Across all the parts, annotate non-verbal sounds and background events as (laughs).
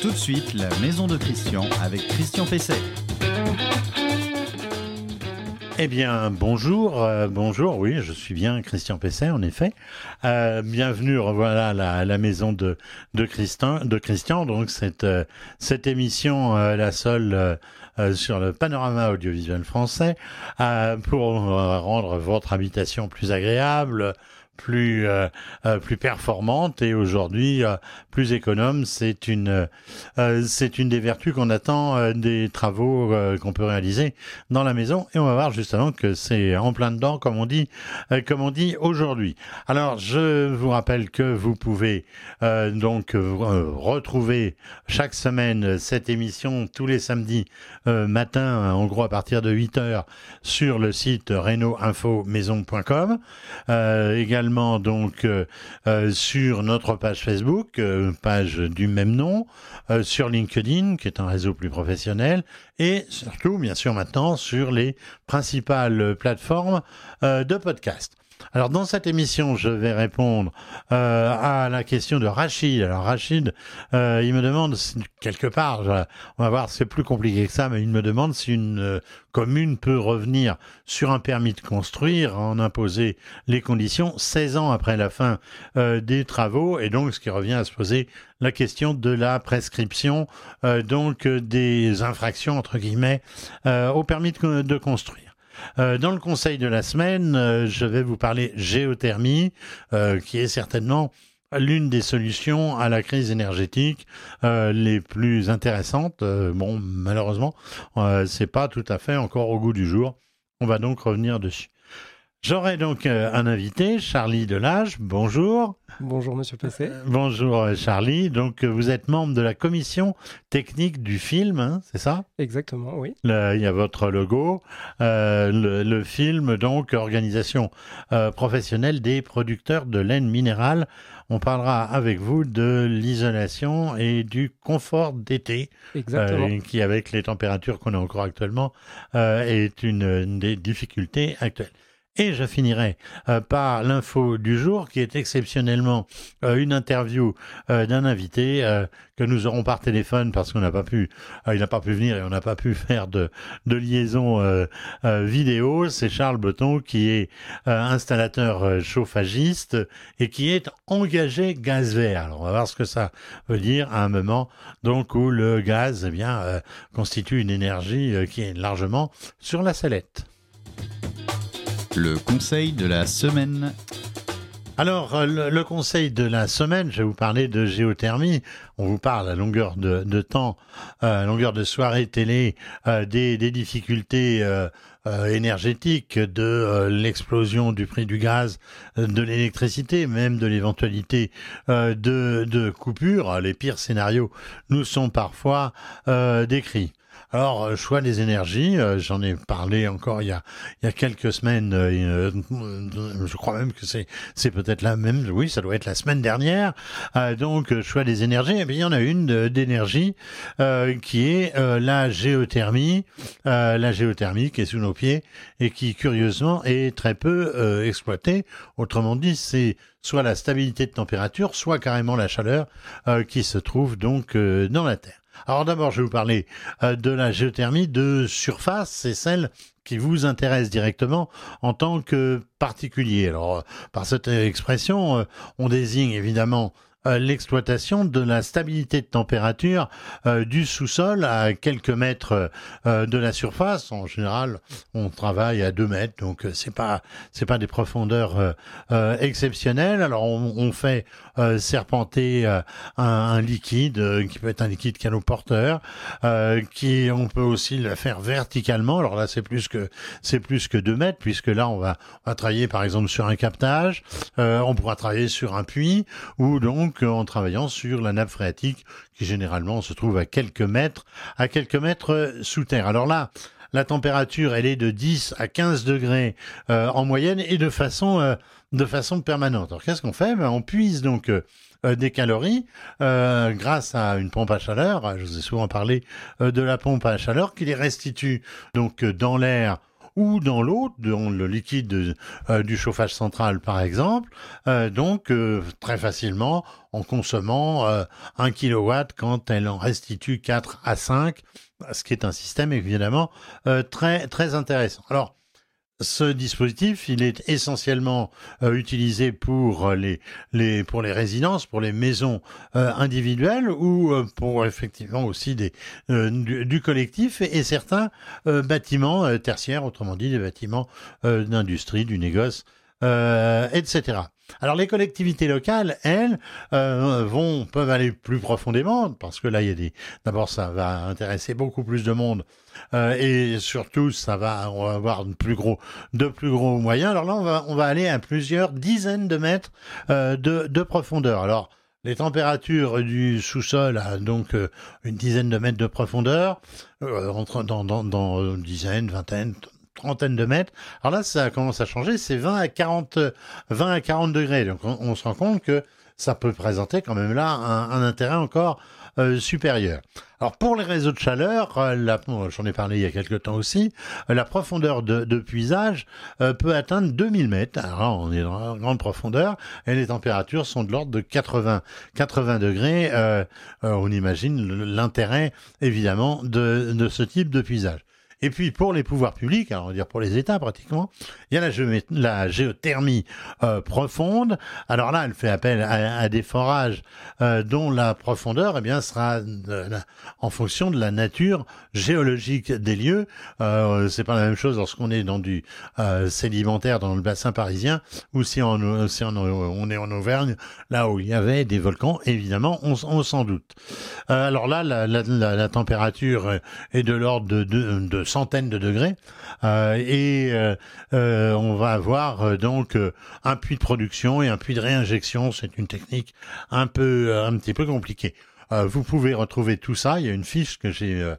Tout de suite, la maison de Christian avec Christian Pesset. Eh bien, bonjour, euh, bonjour, oui, je suis bien Christian Pesset, en effet. Euh, bienvenue, voilà, à la, maison de, de, Christian, donc cette, euh, cette émission, la seule sur le panorama audiovisuel français, pour rendre votre habitation plus agréable, plus euh, euh, plus performante et aujourd'hui euh, plus économe. C'est une c'est une des vertus qu'on attend des travaux qu'on peut réaliser dans la maison et on va voir justement que c'est en plein dedans comme on dit comme on dit aujourd'hui. Alors je vous rappelle que vous pouvez donc retrouver chaque semaine cette émission tous les samedis matin en gros à partir de 8 heures sur le site reno-info-maison.com également donc euh, euh, sur notre page Facebook, euh, page du même nom, sur LinkedIn, qui est un réseau plus professionnel, et surtout, bien sûr, maintenant sur les principales plateformes de podcast. Alors dans cette émission, je vais répondre euh, à la question de Rachid. Alors Rachid, euh, il me demande quelque part, on va voir, c'est plus compliqué que ça, mais il me demande si une euh, commune peut revenir sur un permis de construire, en imposer les conditions 16 ans après la fin des travaux, et donc ce qui revient à se poser la question de la prescription donc des infractions entre guillemets au permis de construire. Euh, dans le conseil de la semaine, euh, je vais vous parler géothermie, euh, qui est certainement l'une des solutions à la crise énergétique les plus intéressantes. bon, malheureusement, c'est pas tout à fait encore au goût du jour. On va donc revenir dessus. J'aurai donc euh, un invité, Charlie Delage. Bonjour. Bonjour, monsieur Pessé. Euh, bonjour, euh, Charlie. Donc, vous êtes membre de la commission technique du film, hein, c'est ça? Exactement, oui. il y a votre logo. le, film, donc, organisation professionnelle des producteurs de laine minérale. On parlera avec vous de l'isolation et du confort d'été. Exactement. qui, avec les températures qu'on a encore actuellement, est une des difficultés actuelles. Et je finirai euh, par l'info du jour, qui est exceptionnellement euh, une interview euh, d'un invité que nous aurons par téléphone parce qu'on n'a pas pu, il n'a pas pu venir et on n'a pas pu (laughs) faire de, liaison vidéo. C'est Charles Breton qui est installateur chauffagiste et qui est engagé gaz vert. Alors on va voir ce que ça veut dire à un moment donc où le gaz eh bien constitue une énergie qui est largement sur la sellette. Le conseil de la semaine. Alors, euh, le, conseil de la semaine, je vais vous parler de géothermie. On vous parle à longueur de, temps, euh, à longueur de soirée télé, euh, des, difficultés énergétiques, de l'explosion du prix du gaz, de l'électricité, même de l'éventualité de, de coupures. Les pires scénarios nous sont parfois décrits. Alors, euh, choix des énergies, euh, j'en ai parlé encore il y a, il y a quelques semaines, euh, je crois même que c'est, c'est peut-être la même, oui, ça doit être la semaine dernière. donc, choix des énergies, et eh bien, il y en a une d'énergie qui est la géothermie, la géothermie qui est sous nos pieds et qui, curieusement, est très peu exploitée. Autrement dit, c'est soit la stabilité de température, soit carrément la chaleur qui se trouve donc dans la Terre. Alors d'abord, je vais vous parler euh, de la géothermie de surface, c'est celle qui vous intéresse directement en tant que particulier. Alors, euh, par cette expression, euh, on désigne évidemment l'exploitation de la stabilité de température euh, du sous-sol à quelques mètres euh, de la surface. En général, on travaille à 2 mètres, donc c'est pas c'est pas des profondeurs exceptionnelles. Alors on, on fait serpenter un, un, liquide qui peut être un liquide canoporteur, qui on peut aussi le faire verticalement. Alors là, c'est plus que c'est plus que 2 mètres puisque là on va, on va travailler par exemple sur un captage, on pourra travailler sur un puits ou donc en travaillant sur la nappe phréatique qui généralement se trouve à quelques mètres, à quelques mètres euh, sous terre. Alors là, la température, elle est de 10 à 15 degrés euh, en moyenne et de façon, euh, de façon permanente. Alors qu'est-ce qu'on fait? Ben, On puise donc des calories grâce à une pompe à chaleur. Je vous ai souvent parlé de la pompe à chaleur qui les restitue donc dans l'air ou dans l'eau, dans le liquide euh, du chauffage central par exemple, euh, donc euh, très facilement en consommant 1 kW quand elle en restitue 4 à 5, ce qui est un système évidemment très très intéressant. Alors ce dispositif, il est essentiellement euh, utilisé pour les, les, pour les résidences, pour les maisons euh, individuelles ou euh, pour effectivement aussi des, du, du, collectif et, certains bâtiments tertiaires, autrement dit des bâtiments d'industrie, du négoce, etc. Alors les collectivités locales, elles, euh, vont peuvent aller plus profondément parce que là il y a des. D'abord, ça va intéresser beaucoup plus de monde euh, et surtout ça va on va avoir de plus gros moyens. Alors là, on va aller à plusieurs dizaines de mètres euh, de, de profondeur. Alors les températures du sous-sol à donc une dizaine de mètres de profondeur, dans, dans, dans une dizaine, vingtaine, trentaine de mètres. Alors là, ça commence à changer, c'est 20 à 40, 20 à 40 degrés. Donc on, se rend compte que ça peut présenter quand même là un, intérêt encore euh, supérieur. Alors pour les réseaux de chaleur, euh, j'en ai parlé il y a quelques temps aussi, euh, la profondeur de, de puisage peut atteindre 2000 mètres. Alors on est dans une grande profondeur et les températures sont de l'ordre de 80, 80 degrés. on imagine l'intérêt évidemment de, de ce type de puisage. Et puis pour les pouvoirs publics, alors on va dire pour les États pratiquement, il y a la, géothermie euh, profonde. Alors là, elle fait appel à, des forages euh, dont la profondeur eh bien, sera en fonction de la nature géologique des lieux. Euh, c'est pas la même chose lorsqu'on est dans du euh, sédimentaire dans le bassin parisien ou si, on, si on, on, est en Auvergne, là où il y avait des volcans, évidemment, on, s'en doute. alors là, la, la, la, température est de l'ordre de, de, de centaines de degrés euh, et euh, euh, on va avoir donc un puits de production et un puits de réinjection. C'est une technique un peu petit peu compliquée. vous pouvez retrouver tout ça. Il y a une fiche que j'ai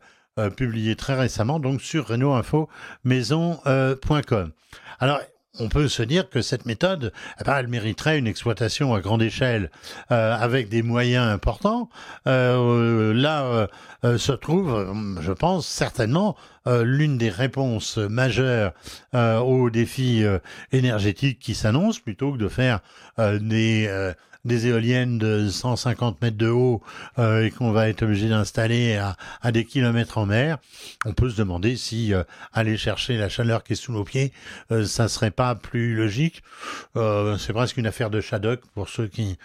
publiée très récemment donc sur renaultinfo maison.com. Alors on peut se dire que cette méthode, eh ben, elle mériterait une exploitation à grande échelle euh, avec des moyens importants. Euh, là euh, se trouve, je pense certainement, l'une des réponses majeures aux défis énergétiques qui s'annoncent, plutôt que de faire des des éoliennes de 150 mètres de haut euh, et qu'on va être obligé d'installer à, à, des kilomètres en mer, on peut se demander si euh, aller chercher la chaleur qui est sous nos pieds, euh, ça serait pas plus logique. Euh, c'est presque une affaire de Shadok pour ceux qui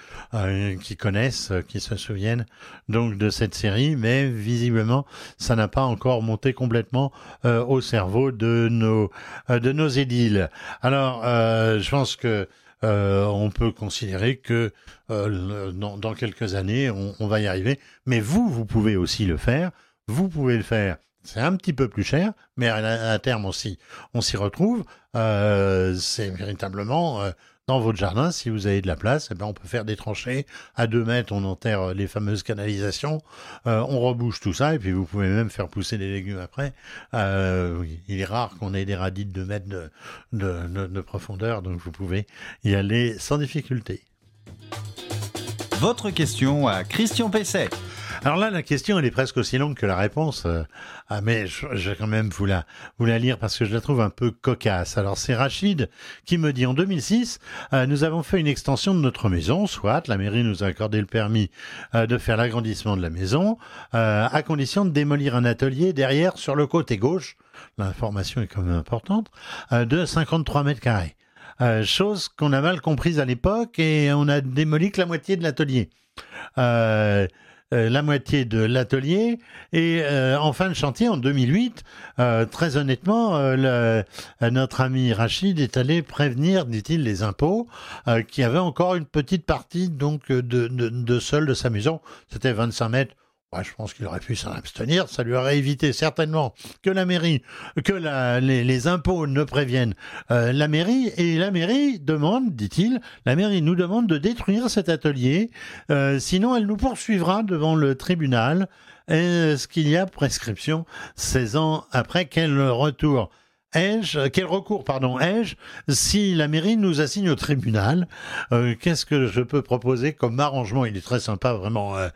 qui connaissent, qui se souviennent donc de cette série, mais visiblement ça n'a pas encore monté complètement au cerveau de nos de nos édiles. Alors, je pense que euh, on peut considérer que euh, dans, quelques années, on, va y arriver. Mais vous, vous pouvez aussi le faire. Vous pouvez le faire. C'est un petit peu plus cher, mais à, terme aussi, on s'y retrouve. Euh, c'est véritablement dans votre jardin, si vous avez de la place, eh ben, on peut faire des tranchées. À deux mètres, on enterre les fameuses canalisations. Euh, on rebouche tout ça et puis vous pouvez même faire pousser des légumes après. Euh, il est rare qu'on ait des radis de 2 mètres de, de, de profondeur, donc vous pouvez y aller sans difficulté. Votre question à Christian Pesset. Alors là, la question, elle est presque aussi longue que la réponse. Euh, ah, mais je, vais quand même vous la, vous la lire parce que je la trouve un peu cocasse. Alors c'est Rachid qui me dit en 2006, euh, nous avons fait une extension de notre maison, soit la mairie nous a accordé le permis euh, de faire l'agrandissement de la maison, à condition de démolir un atelier derrière sur le côté gauche. L'information est quand même importante, de 53 mètres carrés. chose qu'on a mal comprise à l'époque et on a démoli que la moitié de l'atelier. Euh, euh, la moitié de l'atelier. Et euh, en fin de chantier, en 2008, euh, très honnêtement, notre ami Rachid est allé prévenir, dit-il, les impôts, qui avaient encore une petite partie donc de, de, de sol de sa maison. C'était 25 mètres je pense qu'il aurait pu s'en abstenir. Ça lui aurait évité certainement que la mairie, que les, impôts ne préviennent euh, la mairie. Et la mairie demande, dit-il, la mairie nous demande de détruire cet atelier. Euh, sinon, elle nous poursuivra devant le tribunal. Est-ce qu'il y a prescription 16 ans après quel retour ai-je, quel recours, pardon, ai-je si la mairie nous assigne au tribunal euh, Qu'est-ce que je peux proposer comme arrangement? Il est très sympa, vraiment, euh,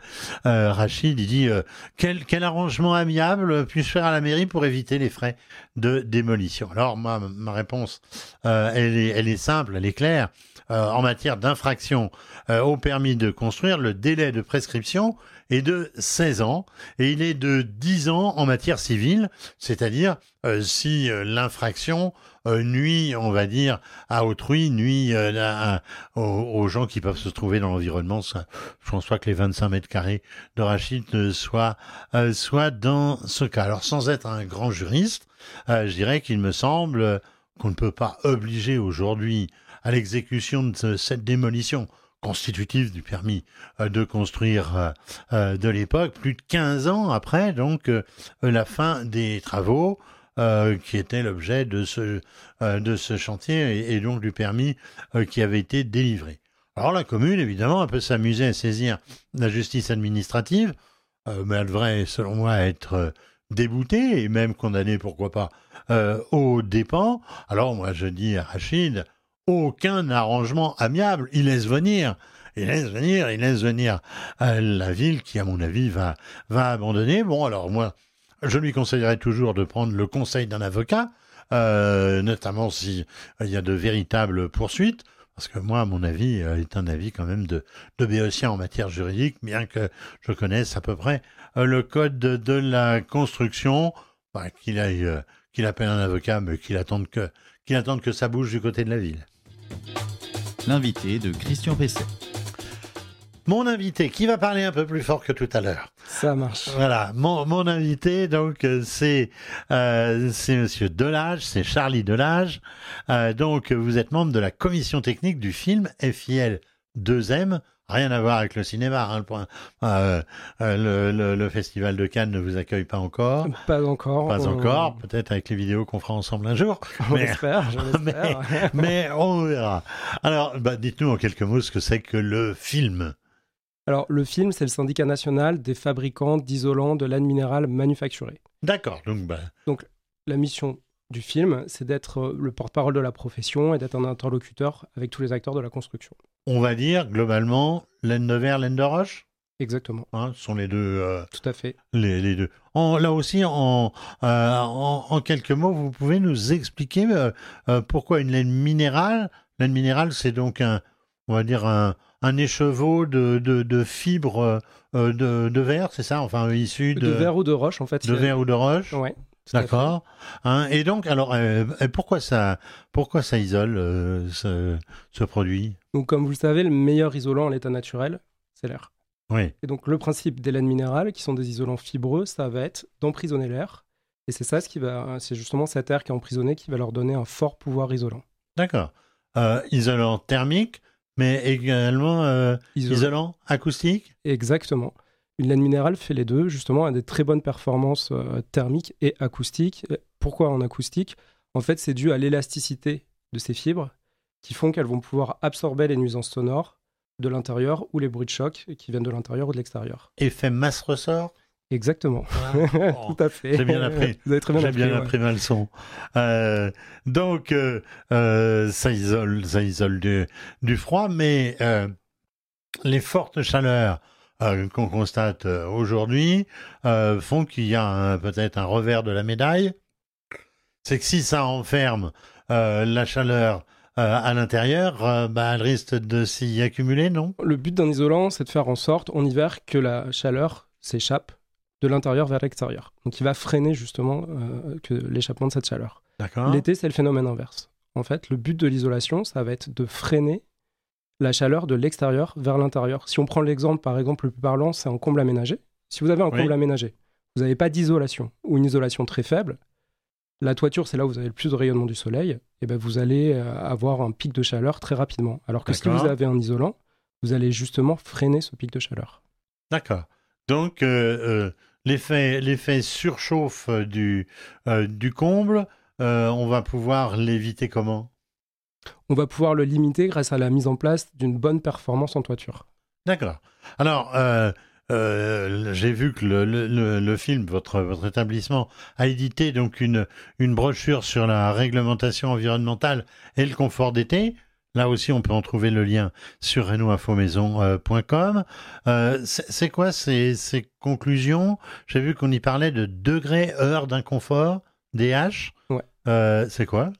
euh, Rachid. Il dit quel, quel arrangement amiable puis-je faire à la mairie pour éviter les frais de démolition? Alors, ma, ma réponse, elle, est, elle est simple, elle est claire. en matière d'infraction au permis de construire, le délai de prescription est de 16 ans et il est de 10 ans en matière civile, c'est-à-dire euh, si euh, l'infraction euh, nuit, on va dire, à autrui, nuit aux, gens qui peuvent se trouver dans l'environnement. Je pense pas que les 25 mètres carrés de Rachid soient, soient dans ce cas. Alors sans être un grand juriste, je dirais qu'il me semble qu'on ne peut pas obliger aujourd'hui à l'exécution de cette démolition constitutif du permis euh, de construire euh, euh, de l'époque, plus de 15 ans après donc la fin des travaux qui étaient l'objet de ce, chantier et, donc du permis qui avait été délivré. Alors la commune, évidemment, elle peut s'amuser à saisir la justice administrative, mais elle devrait, selon moi, être déboutée et même condamnée, pourquoi pas, au dépens. Alors moi, je dis à Rachid, aucun arrangement amiable. Il laisse venir, il laisse venir, il laisse venir euh, la ville qui, à mon avis, va, abandonner. Bon, alors moi, je lui conseillerais toujours de prendre le conseil d'un avocat, euh, notamment s'il il y a de véritables poursuites. Parce que moi, à mon avis, euh, est un avis quand même de, béotien en matière juridique, bien que je connaisse à peu près le code de, la construction, bah, qu'il aille, qu'il appelle un avocat, mais qu'il que, qu'il attende que ça bouge du côté de la ville. L'invité de Christian Pesset. Mon invité, qui va parler un peu plus fort que tout à l'heure. Ça marche. Voilà, mon, mon invité, donc, c'est euh, c'est Monsieur Delage, c'est Charlie Delage. Euh, donc, vous êtes membre de la commission technique du film FIL 2M, Rien à voir avec le cinéma. Hein, le, euh, euh, le, le, festival de Cannes ne vous accueille pas encore. Pas encore. Pas encore. Peut-être avec les vidéos qu'on fera ensemble un jour. (laughs) On mais, espère, (laughs) mais, (laughs) mais, on verra. Alors, bah, dites-nous en quelques mots ce que c'est que le film. Alors, le film, c'est le syndicat national des fabricants d'isolants de laine minérale manufacturée. D'accord. Donc, bah... donc, la mission du film, c'est d'être le porte-parole de la profession et d'être un interlocuteur avec tous les acteurs de la construction on va dire globalement laine de verre, laine de roche? Exactement. Hein, ce sont les deux. Euh, Tout à fait. Les, deux. là aussi, en, euh, en, quelques mots, vous pouvez nous expliquer euh, pourquoi une laine minérale? Laine minérale, c'est donc un, on va dire un, un écheveau de, de, fibres de, de verre, c'est ça? Enfin, issu de. De verre ou de roche, en fait. De verre ou de roche? Ouais. D'accord. Hein, et donc, alors, pourquoi ça, pourquoi ça isole ce, ce, produit? Donc, comme vous le savez, le meilleur isolant en l'état naturel, c'est l'air. Oui. Et donc, le principe des laines minérales, qui sont des isolants fibreux, ça va être d'emprisonner l'air. Et c'est ça ce qui va, c'est justement cet air qui est emprisonné qui va leur donner un fort pouvoir isolant. D'accord. Euh, isolant thermique, mais également euh, isolant. acoustique? Exactement. Une laine minérale fait les deux, justement, a des très bonnes performances euh, thermiques et acoustiques. Pourquoi en acoustique? En fait, c'est dû à l'élasticité de ces fibres qui font qu'elles vont pouvoir absorber les nuisances sonores de l'intérieur ou les bruits de choc qui viennent de l'intérieur ou de l'extérieur. Effet masse-ressort Exactement. (laughs) Tout à fait. J'ai bien appris. Vous avez très bien J'ai appris. bien appris ma leçon. Euh, donc, euh, euh, ça isole, ça isole du, du froid, mais les fortes chaleurs qu'on constate aujourd'hui font qu'il y a peut-être un revers de la médaille. C'est que si ça enferme la chaleur euh, à l'intérieur, euh, bah, elle risque de s'y accumuler, non? Le but d'un isolant, c'est de faire en sorte, en hiver, que la chaleur s'échappe de l'intérieur vers l'extérieur. Donc il va freiner justement euh, que l'échappement de cette chaleur. L'été, c'est le phénomène inverse. En fait, le but de l'isolation, ça va être de freiner la chaleur de l'extérieur vers l'intérieur. Si on prend l'exemple, par exemple, le plus parlant, c'est un comble aménagé. Si vous avez un comble aménagé, vous n'avez pas d'isolation ou une isolation très faible, la toiture, c'est là où vous avez le plus de rayonnement du soleil, et ben vous allez euh, avoir un pic de chaleur très rapidement. Alors que si vous avez un isolant, vous allez justement freiner ce pic de chaleur. D'accord. Donc, euh, euh, l'effet surchauffe du, du comble, on va pouvoir l'éviter comment? On va pouvoir le limiter grâce à la mise en place d'une bonne performance en toiture. D'accord. Alors, euh, j'ai vu que le, le, le, film, votre, votre établissement, a édité donc une, une brochure sur la réglementation environnementale et le confort d'été. Là aussi, on peut en trouver le lien sur renoinfomaison.com. Euh, c'est quoi ces, ces conclusions? J'ai vu qu'on y parlait de degrés heure d'inconfort, DH. Ouais. Euh, c'est quoi?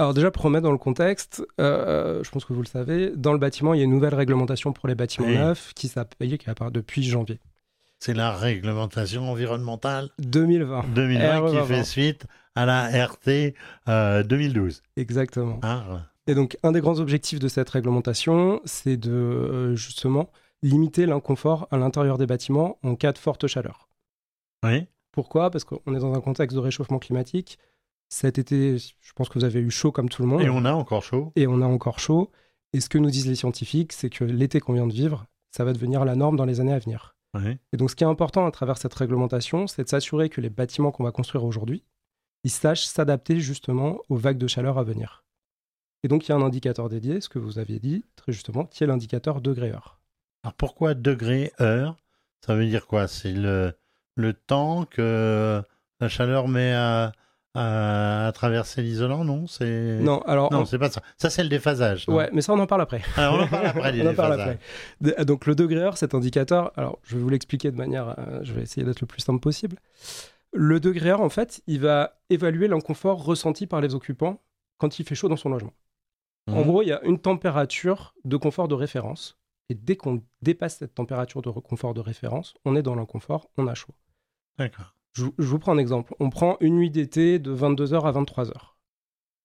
Alors déjà, pour remettre dans le contexte, euh, je pense que vous le savez, dans le bâtiment, il y a une nouvelle réglementation pour les bâtiments neufs qui s'appelle, qui apparaît depuis janvier. C'est la réglementation environnementale 2020. 2020 qui fait suite à la RT 2012. Exactement. Ah, et donc, un des grands objectifs de cette réglementation, c'est de euh, justement limiter l'inconfort à l'intérieur des bâtiments en cas de forte chaleur. Oui. Pourquoi? Parce qu'on est dans un contexte de réchauffement climatique. Cet été, je pense que vous avez eu chaud comme tout le monde. Et on a encore chaud. Et on a encore chaud. Et ce que nous disent les scientifiques, c'est que l'été qu'on vient de vivre, ça va devenir la norme dans les années à venir. Et donc, ce qui est important à travers cette réglementation, c'est de s'assurer que les bâtiments qu'on va construire aujourd'hui, ils sachent s'adapter justement aux vagues de chaleur à venir. Et donc, il y a un indicateur dédié, ce que vous aviez dit très justement, qui est l'indicateur degré-heure. Alors, pourquoi degré-heure Ça veut dire quoi? C'est le, le temps que la chaleur met à, à, traverser l'isolant, non C'est non, alors non, c'est pas ça. Ça c'est le déphasage. Ouais, mais ça on en parle après. Alors, on en parle après. (laughs) on en parle après. Donc le degré heure, cet indicateur. Alors je vais vous l'expliquer de manière, euh, je vais essayer d'être le plus simple possible. Le degré heure, en fait, il va évaluer l'inconfort ressenti par les occupants quand il fait chaud dans son logement. En mhm. gros, il y a une température de confort de référence. Et dès qu'on dépasse cette température de confort de référence, on est dans l'inconfort, on a chaud. D'accord. Je, vous prends un exemple. On prend une nuit d'été de 22h à 23h.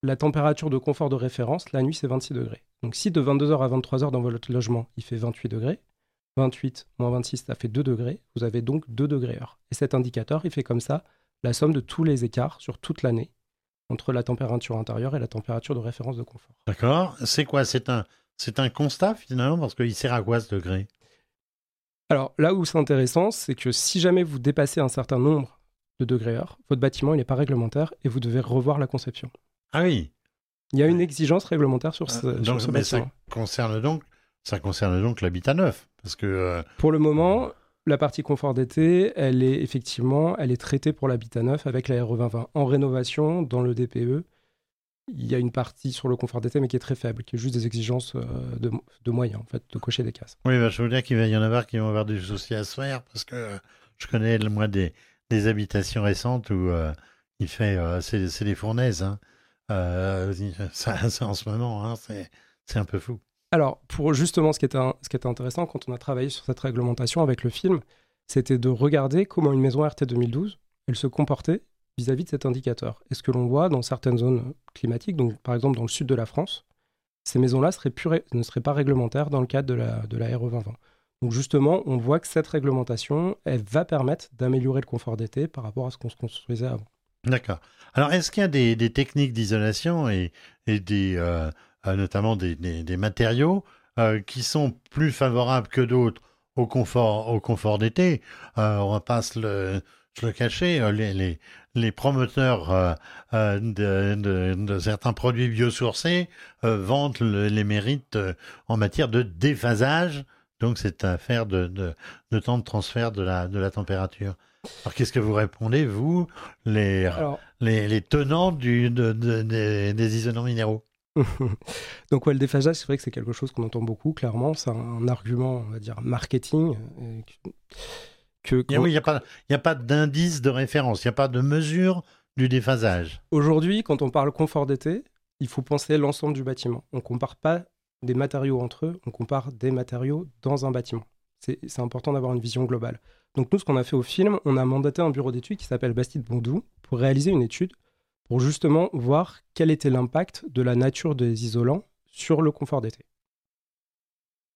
La température de confort de référence, la nuit, c'est 26 degrés. Donc si de 22h à 23h dans votre logement, il fait 28 degrés, 28 moins 26, ça fait 2 degrés. Vous avez donc 2 degrés heure. Et cet indicateur, il fait comme ça la somme de tous les écarts sur toute l'année entre la température intérieure et la température de référence de confort. D'accord. C'est quoi? C'est un, c'est un constat finalement parce qu'il sert à quoi ce degré? Alors là où c'est intéressant, c'est que si jamais vous dépassez un certain nombre de degrés heure, votre bâtiment il n'est pas réglementaire et vous devez revoir la conception. Ah oui. Il y a une exigence réglementaire sur ce, euh, bâtiment. Ça concerne donc, ça concerne donc l'habitat neuf, parce que. Euh, Pour le moment, la partie confort d'été, elle est effectivement, elle est traitée pour l'habitat neuf avec la RE 2020. En rénovation, dans le DPE, il y a une partie sur le confort d'été, mais qui est très faible, qui est juste des exigences euh, de, moyens, en fait, de cocher des cases. Oui, bah, je veux dire qu'il va y en avoir qui vont avoir des soucis à se faire, parce que je connais, moi, des, des habitations récentes où euh, il fait, euh, c'est des fournaises. Hein. ça, en ce moment, hein, c'est un peu fou. Alors, pour justement, ce qui, était ce qui était intéressant quand on a travaillé sur cette réglementation avec le film, c'était de regarder comment une maison RT 2012, elle se comportait vis-à-vis de cet indicateur. Et ce que l'on voit dans certaines zones climatiques, donc par exemple dans le sud de la France, ces maisons-là ne seraient pas réglementaires dans le cadre de la, de la RE 2020. Donc justement, on voit que cette réglementation, elle va permettre d'améliorer le confort d'été par rapport à ce qu'on se construisait avant. D'accord. Alors, est-ce qu'il y a des, techniques d'isolation et, des, euh, notamment des, matériaux euh, qui sont plus favorables que d'autres au confort, au confort d'été? Euh, on va pas se le, le cacher, les, les, les promoteurs de, de, certains produits biosourcés vantent les mérites en matière de déphasage. Donc, c'est affaire de, de, temps de transfert de la, de la température. Alors, qu'est-ce que vous répondez, vous, les, les, les, tenants du, des, des isolants minéraux? (laughs) Donc ouais, le déphasage, c'est vrai que c'est quelque chose qu'on entend beaucoup, clairement. C'est un argument, on va dire, marketing. Euh, que, il n'y a pas, a pas d'indice de référence, il n'y a pas de mesure du déphasage. Aujourd'hui, quand on parle confort d'été, il faut penser l'ensemble du bâtiment. On ne compare pas des matériaux entre eux, on compare des matériaux dans un bâtiment. C'est important d'avoir une vision globale. Donc nous, ce qu'on a fait au film, on a mandaté un bureau d'études qui s'appelle Bastide Bondou pour réaliser une étude pour justement voir quel était l'impact de la nature des isolants sur le confort d'été.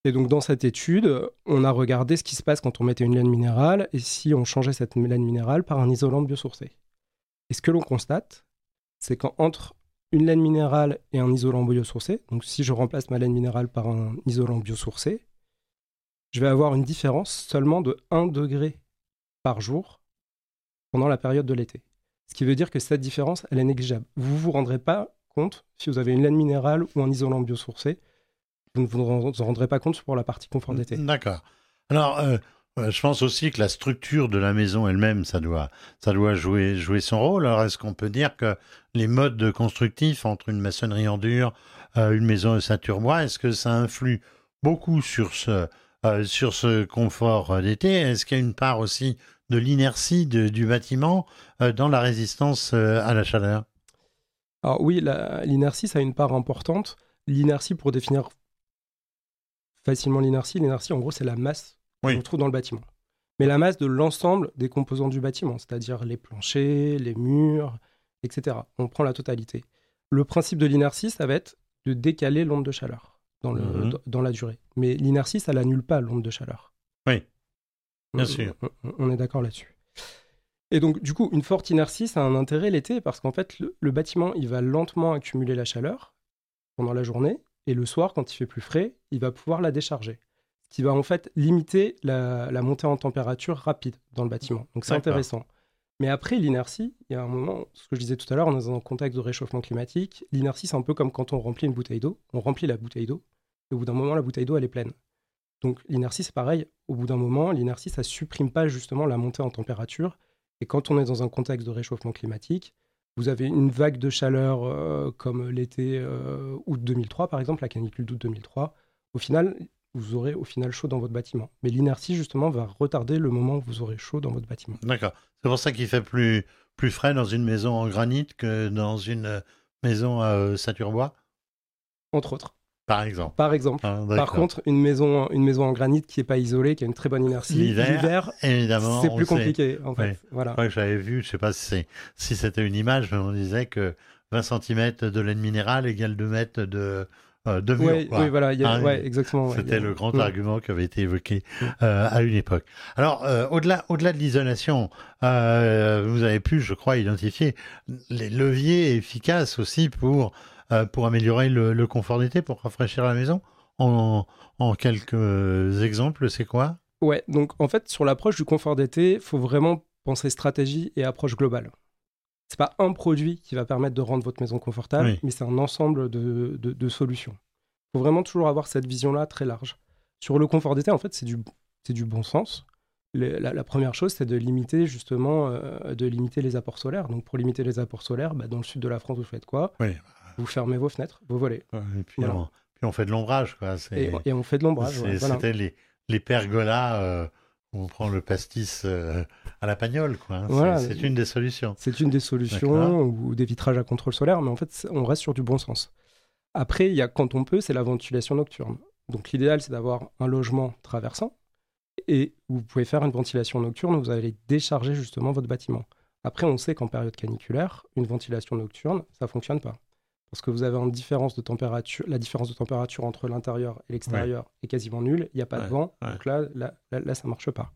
Et donc dans cette étude, on a regardé ce qui se passe quand on mettait une laine minérale et si on changeait cette laine minérale par un isolant biosourcé. Et ce que l'on constate, c'est qu'entre une laine minérale et un isolant biosourcé, donc si je remplace ma laine minérale par un isolant biosourcé, je vais avoir une différence seulement de 1 degré par jour pendant la période de l'été. Ce qui veut dire que cette différence, elle est négligeable. Vous ne vous rendrez pas compte, si vous avez une laine minérale ou un isolant biosourcé, vous ne vous en rendrez pas compte pour la partie confort d'été. D'accord. Alors, euh, Je pense aussi que la structure de la maison elle-même, ça doit, ça doit jouer, jouer son rôle. Alors, est-ce qu'on peut dire que les modes constructifs entre une maçonnerie en dur, euh, une maison de saturbois, est-ce que ça influe beaucoup sur ce, euh, sur ce confort d'été? Est-ce qu'il y a une part aussi de l'inertie du bâtiment euh, dans la résistance à la chaleur? Alors oui, l'inertie, ça a une part importante. L'inertie, pour définir facilement l'inertie, l'inertie, en gros, c'est la masse oui. qu'on trouve dans le bâtiment. Mais la masse de l'ensemble des composants du bâtiment, c'est-à-dire les planchers, les murs, etc. On prend la totalité. Le principe de l'inertie, ça va être de décaler l'onde de chaleur dans, le, mhm. dans la durée. Mais l'inertie, ça n'annule pas l'onde de chaleur. Oui, bien on, sûr. On, est d'accord là-dessus. Et donc, du coup, une forte inertie, ça a un intérêt l'été parce qu'en fait, le, bâtiment, il va lentement accumuler la chaleur pendant la journée et le soir, quand il fait plus frais, il va pouvoir la décharger. Ce qui va en fait limiter la, la montée en température rapide dans le bâtiment. Donc, c'est intéressant. Mais après, l'inertie, il y a un moment, ce que je disais tout à l'heure, on est dans un contexte de réchauffement climatique. L'inertie, c'est un peu comme quand on remplit une bouteille d'eau. On remplit la bouteille d'eau, et au bout d'un moment, la bouteille d'eau, elle est pleine. Donc l'inertie, c'est pareil. Au bout d'un moment, l'inertie, ça supprime pas justement la montée en température. Et quand on est dans un contexte de réchauffement climatique, vous avez une vague de chaleur euh, comme l'été euh, août 2003, par exemple, la canicule d'août 2003. Au final, vous aurez au final chaud dans votre bâtiment. Mais l'inertie, justement, va retarder le moment où vous aurez chaud dans votre bâtiment. D'accord. C'est pour ça qu'il fait plus, plus frais dans une maison en granit que dans une euh, maison à euh, saturbois Entre autres. Par exemple. Par exemple. Ah, Par contre, une maison, une maison en granit qui n'est pas isolée, qui a une très bonne inertie, l'hiver, évidemment, c'est plus compliqué. En fait. Voilà. que j'avais vu, je ne sais pas si, si c'était une image, mais on disait que 20 cm de laine minérale égale 2 mètres de, euh, de Oui, voilà, ah, exactement. C'était le grand mm. argument qui avait été évoqué mm. euh, à une époque. Alors, euh, au-delà, au-delà de l'isolation, vous avez pu, je crois, identifier les leviers efficaces aussi pour pour améliorer le, confort d'été, pour rafraîchir la maison. En, en quelques exemples, c'est quoi? Ouais, donc en fait, sur l'approche du confort d'été, il faut vraiment penser stratégie et approche globale c'est pas un produit qui va permettre de rendre votre maison confortable, mais c'est un ensemble de, de, solutions. Il faut vraiment toujours avoir cette vision-là très large. Sur le confort d'été, en fait, c'est du, du bon sens. la, première chose, c'est de limiter justement euh, de limiter les apports solaires. Donc, pour limiter les apports solaires, bah, dans le sud de la France, vous faites quoi? Vous fermez vos fenêtres, vos volets. et puis, on, puis, on, fait de l'ombrage. Et, et, on fait de l'ombrage. C'était les, les pergolas. Euh, on prend le pastis euh, à la pagnole, quoi. Hein. c'est une des solutions. C'est une des solutions, ou des vitrages à contrôle solaire, mais en fait, on reste sur du bon sens. Après, il y a, quand on peut, c'est la ventilation nocturne. Donc l'idéal, c'est d'avoir un logement traversant, et vous pouvez faire une ventilation nocturne où vous allez décharger justement votre bâtiment. Après, on sait qu'en période caniculaire, une ventilation nocturne, ça ne fonctionne pas parce que vous avez une différence de température, la différence de température entre l'intérieur et l'extérieur est quasiment nulle, il n'y a pas de vent, donc là, là, là, ça ne marche pas.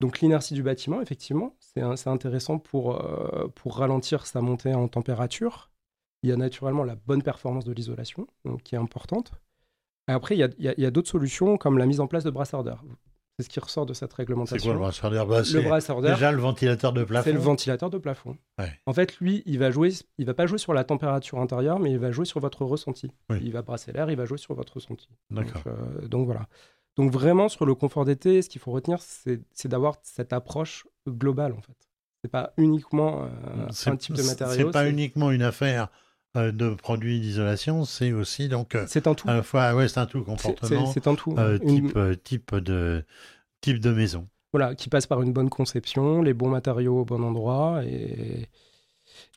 Donc l'inertie du bâtiment, effectivement, c'est intéressant pour, euh, pour ralentir sa montée en température. Il y a naturellement la bonne performance de l'isolation, qui est importante. Et après, il y a, a d'autres solutions comme la mise en place de brassardeurs. C'est ce qui ressort de cette réglementation. C'est quoi le brassardeur bah, Le. Déjà le ventilateur de plafond? C'est le ventilateur de plafond. En fait, lui, il va jouer, il va pas jouer sur la température intérieure, mais il va jouer sur votre ressenti. Il va brasser l'air, il va jouer sur votre ressenti. D'accord. Donc, euh, voilà. Donc vraiment sur le confort d'été, ce qu'il faut retenir, c'est d'avoir cette approche globale en fait. C'est pas uniquement euh, un type de matériau. C'est pas uniquement une affaire de produits d'isolation, c'est aussi donc euh, c'est un tout. À la fois, ouais, c'est un tout comportement. C'est un tout. Euh, type, type de type de maison. Voilà, qui passe par une bonne conception, les bons matériaux au bon endroit et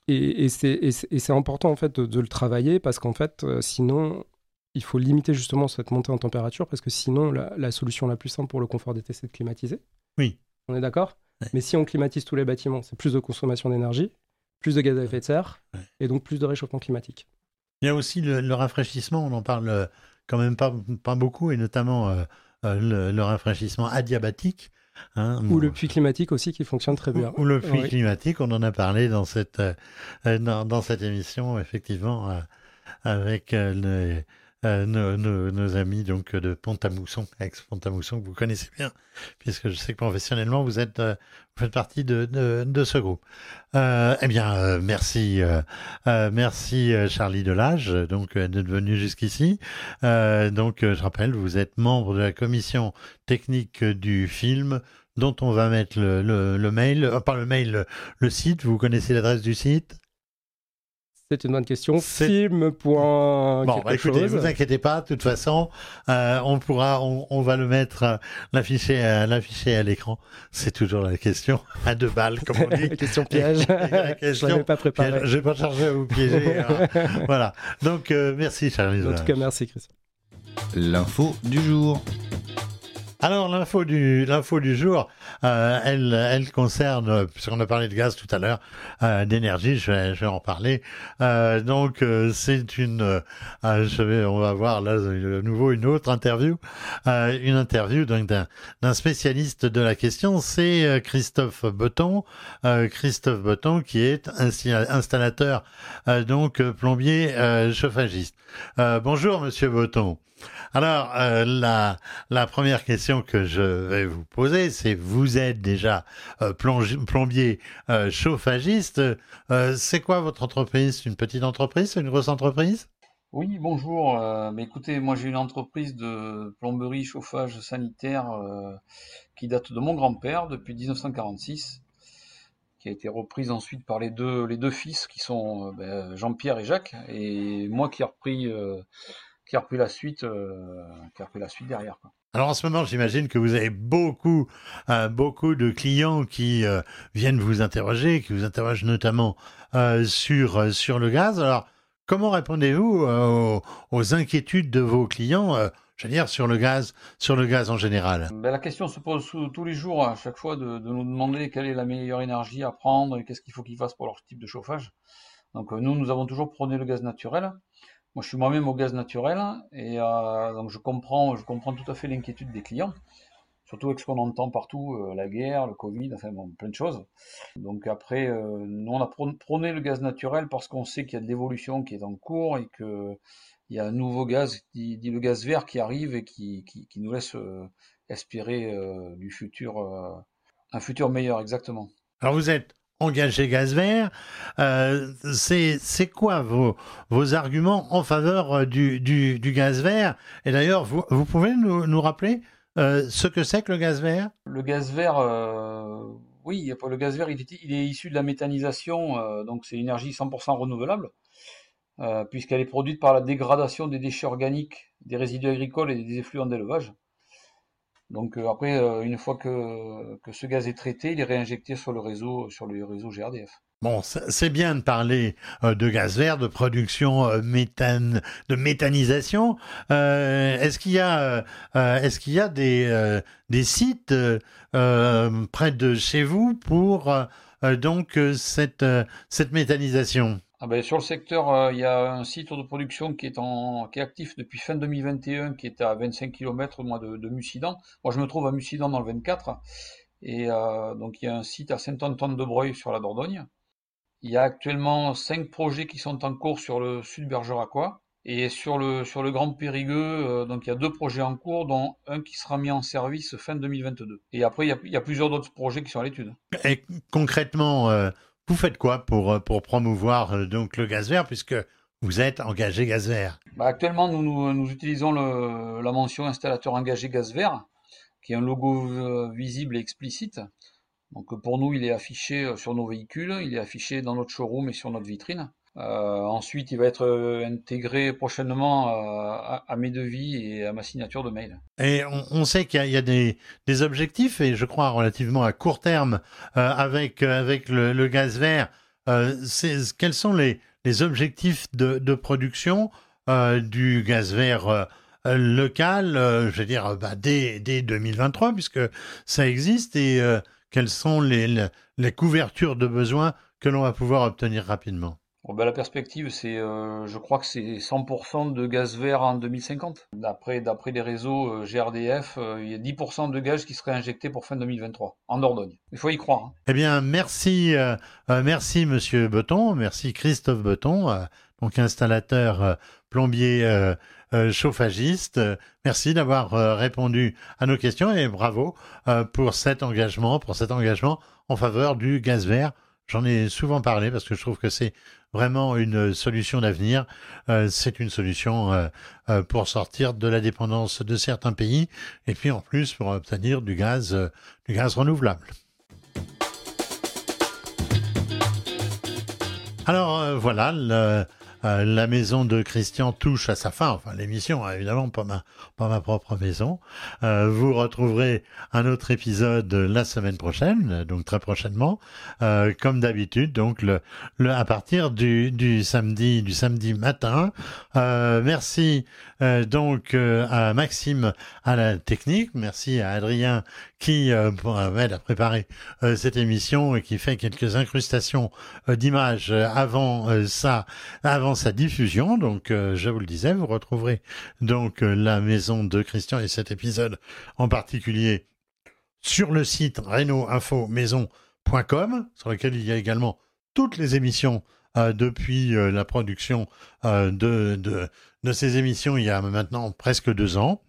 et, et c'est important en fait de, le travailler parce qu'en fait sinon il faut limiter justement cette montée en température parce que sinon la, la solution la plus simple pour le confort d'été c'est de climatiser. Oui. On est d'accord? Mais si on climatise tous les bâtiments, c'est plus de consommation d'énergie plus de gaz à effet de serre et donc plus de réchauffement climatique. Il y a aussi le, rafraîchissement, on en parle euh, quand même pas, pas beaucoup, et notamment euh, euh, le, rafraîchissement adiabatique. Hein, ou le puits climatique aussi qui fonctionne très bien. Ou, le puits climatique, on en a parlé dans cette, dans, cette émission, effectivement, avec le, euh, nos, amis donc de Pont-à-Mousson, ex-Pont-à-Mousson, que vous connaissez bien, puisque je sais que professionnellement vous êtes euh, vous faites partie de, de, ce groupe. Euh, eh bien, merci, merci Charlie Delage, donc d'être venu jusqu'ici. donc, je rappelle, vous êtes membre de la commission technique du film dont on va mettre le, le, le mail, pas le mail, le site. Vous connaissez l'adresse du site? C'est une bonne question. Film. Bon, bah, écoutez, vous inquiétez pas. De toute façon, euh, on pourra, on, va le mettre, euh, l'afficher, euh, l'afficher à l'écran. C'est toujours la question à deux balles, comme on dit. (laughs) la question piège. (laughs) la question Je l'avais pas préparé. Je vais pas charger à vous piéger. (laughs) Hein. voilà. Donc, merci, Charlie. En tout cas, merci, Chris. L'info du jour. Alors l'info du l'info du jour, euh, elle elle concerne puisqu'on a parlé de gaz tout à l'heure, euh, d'énergie, je vais je vais en parler. Euh, donc euh, c'est une, euh, je vais on va voir là de nouveau une autre interview, une interview donc d'un d'un spécialiste de la question, c'est Christophe Beton, Christophe Beton qui est installateur donc plombier chauffagiste. bonjour Monsieur Beton. Alors, euh, la, première question que je vais vous poser, c'est vous êtes déjà euh, plombier euh, chauffagiste. c'est quoi votre entreprise? Une petite entreprise une grosse entreprise? Oui, bonjour. mais écoutez, moi j'ai une entreprise de plomberie, chauffage sanitaire qui date de mon grand-père depuis 1946 qui a été reprise ensuite par les deux, les deux fils qui sont ben, Jean-Pierre et Jacques, et moi qui ai repris qui a repris la suite, euh, qui a repris la suite derrière. Quoi. Alors en ce moment, j'imagine que vous avez beaucoup, euh, beaucoup de clients qui euh, viennent vous interroger, qui vous interrogent notamment sur sur le gaz. Alors comment répondez-vous aux, inquiétudes de vos clients je veux dire, sur le gaz, sur le gaz en général? Ben, La question se pose tous les jours, à chaque fois, de, de, nous demander quelle est la meilleure énergie à prendre et qu'est-ce qu'il faut qu'ils fassent pour leur type de chauffage. Donc nous, nous avons toujours prôné le gaz naturel. Moi, je suis moi-même au gaz naturel et euh, donc je comprends, je comprends tout à fait l'inquiétude des clients, surtout avec ce qu'on entend partout, euh, la guerre, le Covid, enfin bon, plein de choses. Donc après, euh, nous on a prôné le gaz naturel parce qu'on sait qu'il y a de l'évolution qui est en cours et que il y a un nouveau gaz, dit, le gaz vert, qui arrive et qui, qui nous laisse espérer du futur, un futur meilleur, exactement. Alors vous êtes engagé gaz vert. Euh, c'est quoi vos, arguments en faveur euh, du, du, gaz vert? Et d'ailleurs, vous, pouvez nous, rappeler euh, ce que c'est que le gaz vert? Le gaz vert, oui, le gaz vert, il est, issu de la méthanisation, donc c'est une énergie 100% renouvelable, puisqu'elle est produite par la dégradation des déchets organiques, des résidus agricoles et des effluents d'élevage. Donc euh, après, euh, une fois que, que ce gaz est traité, il est réinjecté sur le réseau, sur le réseau GRDF. Bon, c'est bien de parler euh, de gaz vert, de production méthane, de méthanisation. est-ce qu'il y a, est-ce qu'il y a des, des sites près de chez vous pour donc cette, cette méthanisation? Ah ben, sur le secteur, euh, il y a un site de production qui est, actif depuis fin 2021, qui est à 25 km de, de. Moi, je me trouve à Mussidan dans le 24. Et euh, donc, il y a un site à Saint-Antoine-de-Breuil sur la Dordogne. Il y a actuellement cinq projets qui sont en cours sur le sud bergeracois. Et sur le, Grand Périgueux, euh, donc il y a deux projets en cours, dont un qui sera mis en service fin 2022. Et après, il y a, il y a plusieurs autres projets qui sont à l'étude. Et concrètement, vous faites quoi pour, euh, promouvoir euh, donc le gaz vert puisque vous êtes engagé gaz vert bah, Actuellement, nous, utilisons la mention installateur engagé gaz vert, qui est un logo euh, visible et explicite. Donc pour nous, il est affiché sur nos véhicules, il est affiché dans notre showroom et sur notre vitrine. Euh, ensuite, il va être euh, intégré prochainement euh, à, mes devis et à ma signature de mail. Et on, sait qu'il y a, des, objectifs, et je crois relativement à court terme, avec, avec le, gaz vert. quels sont les, objectifs de, production du gaz vert local, je veux dire, bah, dès, dès 2023, puisque ça existe, et quelles sont les, les couvertures de besoins que l'on va pouvoir obtenir rapidement? Ben, la perspective, c'est, euh, je crois que c'est 100% de gaz vert en 2050. D'après, d'après les réseaux euh, GRDF, euh, il y a 10% de gaz qui seraient injectés pour fin 2023 en Dordogne. Il faut y croire. Hein. Eh bien, merci, merci Monsieur Beton, merci Christophe Beton, donc installateur plombier chauffagiste. Merci d'avoir répondu à nos questions et bravo pour cet engagement, pour cet engagement en faveur du gaz vert. J'en ai souvent parlé parce que je trouve que c'est vraiment une solution d'avenir. c'est une solution pour sortir de la dépendance de certains pays et puis en plus pour obtenir du gaz, du gaz renouvelable. Alors voilà, le, euh, la maison de Christian touche à sa fin, enfin l'émission, hein, évidemment, pas ma, pas ma propre maison. Euh, vous retrouverez un autre épisode la semaine prochaine, donc très prochainement, euh, comme d'habitude, donc le, le, à partir du, du samedi, du samedi matin. merci donc à Maxime à la technique, merci à Adrien qui euh, m'aide à préparer cette émission et qui fait quelques incrustations d'images avant ça, avant sa diffusion. Donc, euh, je vous le disais, vous retrouverez donc euh, la maison de Christian et cet épisode en particulier sur le site reno-info-maison.com, sur lequel il y a également toutes les émissions euh, depuis la production de, de, de, ces émissions il y a maintenant presque deux ans.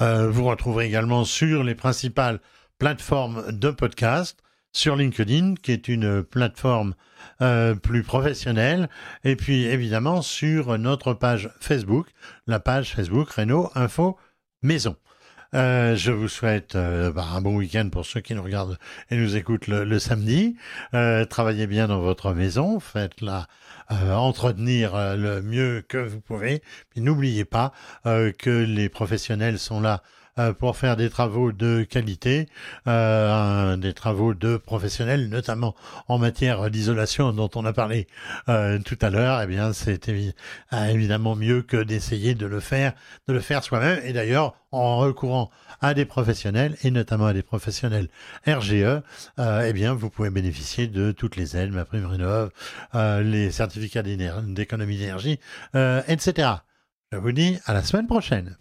vous retrouverez également sur les principales plateformes de podcast, sur LinkedIn, qui est une plateforme euh, plus professionnel. Et puis évidemment sur notre page Facebook, la page Facebook Renault Info Maison. Euh, je vous souhaite euh, bah, un bon week-end pour ceux qui nous regardent et nous écoutent le, samedi. travaillez bien dans votre maison, faites-la entretenir le mieux que vous pouvez. Puis n'oubliez pas que les professionnels sont là pour faire des travaux de qualité, euh, des travaux de professionnels, notamment en matière d'isolation dont on a parlé euh, tout à l'heure. Eh bien, c'est évidemment mieux que d'essayer de le faire, de le faire soi-même. Et d'ailleurs, en recourant à des professionnels et notamment à des professionnels RGE, eh bien, vous pouvez bénéficier de toutes les aides, ma prime rénov, les certificats d'économie d'énergie, etc. Je vous dis à la semaine prochaine.